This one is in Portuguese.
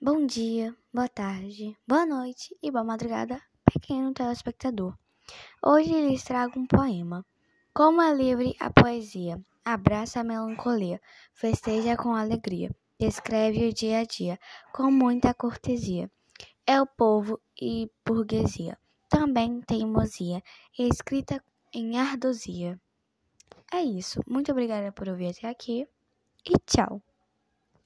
Bom dia, boa tarde, boa noite e boa madrugada, pequeno é telespectador. Hoje lhes trago um poema. Como é livre a poesia, abraça a melancolia, festeja com alegria, descreve o dia a dia com muita cortesia. É o povo e burguesia, também teimosia, escrita em ardosia. É isso, muito obrigada por ouvir até aqui e tchau!